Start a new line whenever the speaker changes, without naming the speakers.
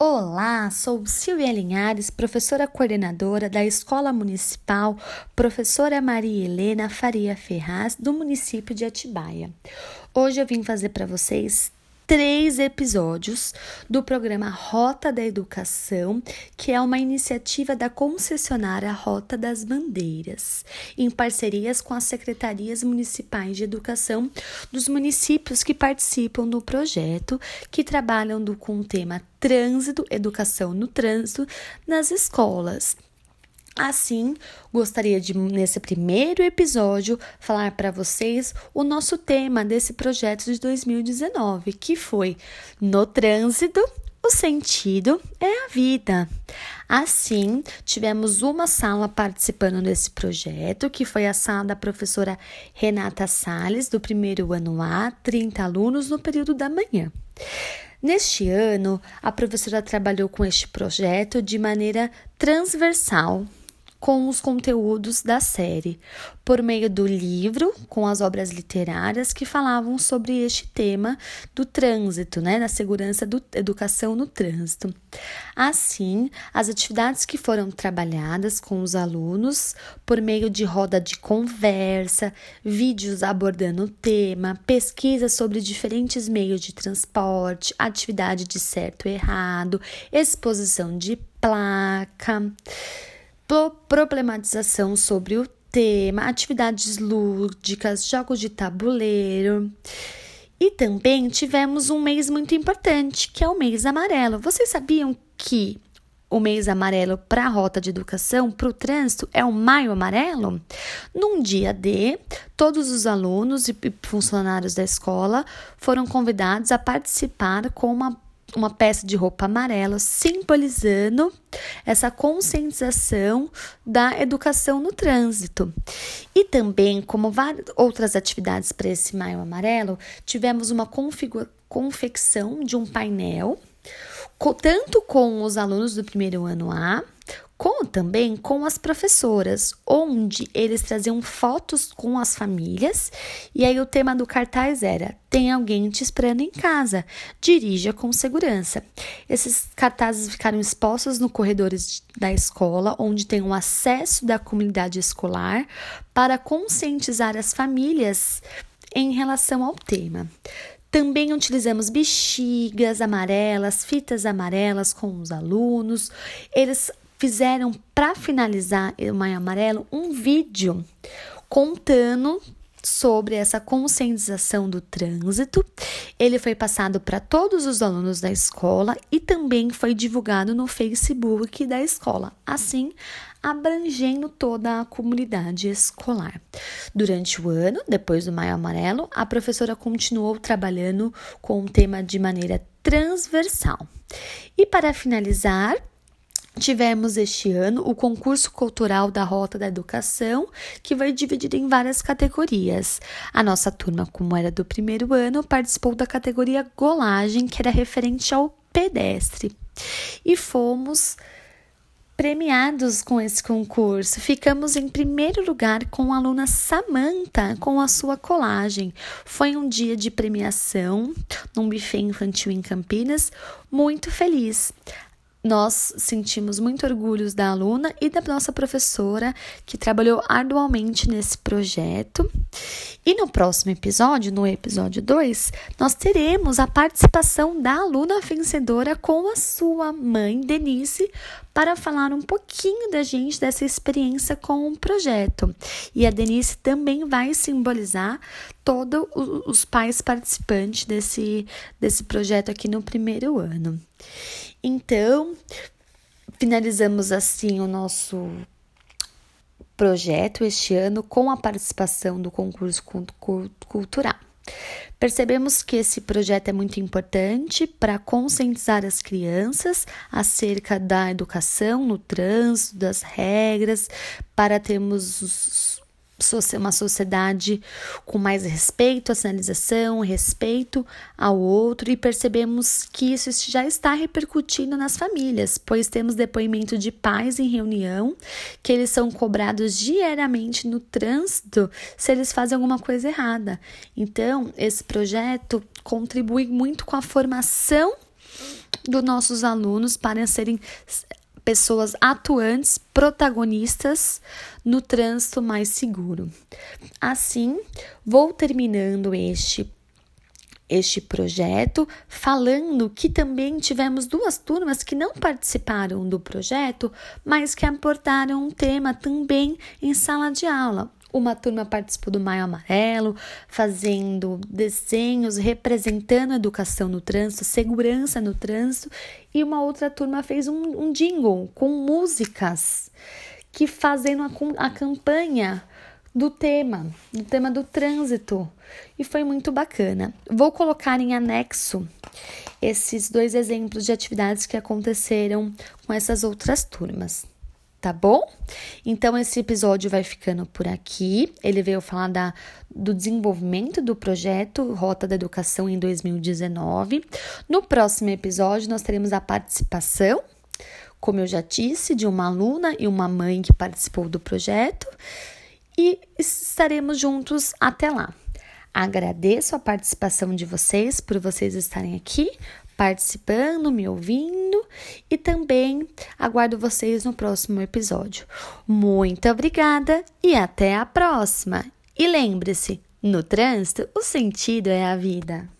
Olá, sou Silvia Linhares, professora coordenadora da Escola Municipal Professora Maria Helena Faria Ferraz, do município de Atibaia. Hoje eu vim fazer para vocês três episódios do programa Rota da Educação, que é uma iniciativa da concessionária Rota das Bandeiras, em parcerias com as secretarias municipais de educação dos municípios que participam do projeto, que trabalham do, com o tema Trânsito, Educação no Trânsito nas escolas. Assim, gostaria de, nesse primeiro episódio, falar para vocês o nosso tema desse projeto de 2019, que foi No Trânsito, o sentido é a vida. Assim, tivemos uma sala participando desse projeto, que foi a sala da professora Renata Sales, do primeiro ano A, 30 alunos no período da manhã. Neste ano, a professora trabalhou com este projeto de maneira transversal, com os conteúdos da série, por meio do livro, com as obras literárias que falavam sobre este tema do trânsito, né, da segurança da educação no trânsito. Assim, as atividades que foram trabalhadas com os alunos por meio de roda de conversa, vídeos abordando o tema, pesquisas sobre diferentes meios de transporte, atividade de certo e errado, exposição de placa problematização sobre o tema, atividades lúdicas, jogos de tabuleiro. E também tivemos um mês muito importante, que é o mês amarelo. Vocês sabiam que o mês amarelo para a rota de educação, para o trânsito, é o maio amarelo? Num dia D, todos os alunos e funcionários da escola foram convidados a participar com uma uma peça de roupa amarela, simbolizando essa conscientização da educação no trânsito. E também, como várias outras atividades para esse maio amarelo, tivemos uma confecção de um painel, tanto com os alunos do primeiro ano A, como também com as professoras, onde eles traziam fotos com as famílias, e aí o tema do cartaz era: Tem alguém te esperando em casa, dirija com segurança. Esses cartazes ficaram expostos no corredores da escola, onde tem o acesso da comunidade escolar, para conscientizar as famílias em relação ao tema. Também utilizamos bexigas amarelas, fitas amarelas com os alunos. Eles fizeram, para finalizar o Maio Amarelo, um vídeo contando sobre essa conscientização do trânsito. Ele foi passado para todos os alunos da escola e também foi divulgado no Facebook da escola, assim abrangendo toda a comunidade escolar. Durante o ano, depois do Maio Amarelo, a professora continuou trabalhando com o tema de maneira transversal. E para finalizar, Tivemos este ano o concurso cultural da Rota da Educação, que vai dividido em várias categorias. A nossa turma, como era do primeiro ano, participou da categoria Golagem, que era referente ao pedestre. E fomos premiados com esse concurso. Ficamos em primeiro lugar com a aluna Samantha com a sua colagem. Foi um dia de premiação num buffet infantil em Campinas, muito feliz. Nós sentimos muito orgulho da aluna e da nossa professora que trabalhou arduamente nesse projeto. E no próximo episódio, no episódio 2, nós teremos a participação da aluna vencedora com a sua mãe, Denise, para falar um pouquinho da gente dessa experiência com o projeto. E a Denise também vai simbolizar todos os pais participantes desse, desse projeto aqui no primeiro ano. Então, finalizamos assim o nosso projeto este ano com a participação do concurso cultural. Percebemos que esse projeto é muito importante para conscientizar as crianças acerca da educação no trânsito, das regras, para termos uma sociedade com mais respeito à sinalização, respeito ao outro, e percebemos que isso já está repercutindo nas famílias, pois temos depoimento de pais em reunião que eles são cobrados diariamente no trânsito se eles fazem alguma coisa errada. Então, esse projeto contribui muito com a formação dos nossos alunos para serem pessoas atuantes, protagonistas no trânsito mais seguro. Assim, vou terminando este este projeto, falando que também tivemos duas turmas que não participaram do projeto, mas que aportaram um tema também em sala de aula. Uma turma participou do Maio Amarelo, fazendo desenhos representando a educação no trânsito, segurança no trânsito, e uma outra turma fez um, um jingle com músicas que fazendo a, a campanha do tema, do tema do trânsito. E foi muito bacana. Vou colocar em anexo esses dois exemplos de atividades que aconteceram com essas outras turmas tá bom? Então esse episódio vai ficando por aqui. Ele veio falar da, do desenvolvimento do projeto Rota da Educação em 2019. No próximo episódio nós teremos a participação, como eu já disse, de uma aluna e uma mãe que participou do projeto e estaremos juntos até lá. Agradeço a participação de vocês por vocês estarem aqui participando, me ouvindo e também aguardo vocês no próximo episódio. Muito obrigada e até a próxima! E lembre-se, no trânsito, o sentido é a vida.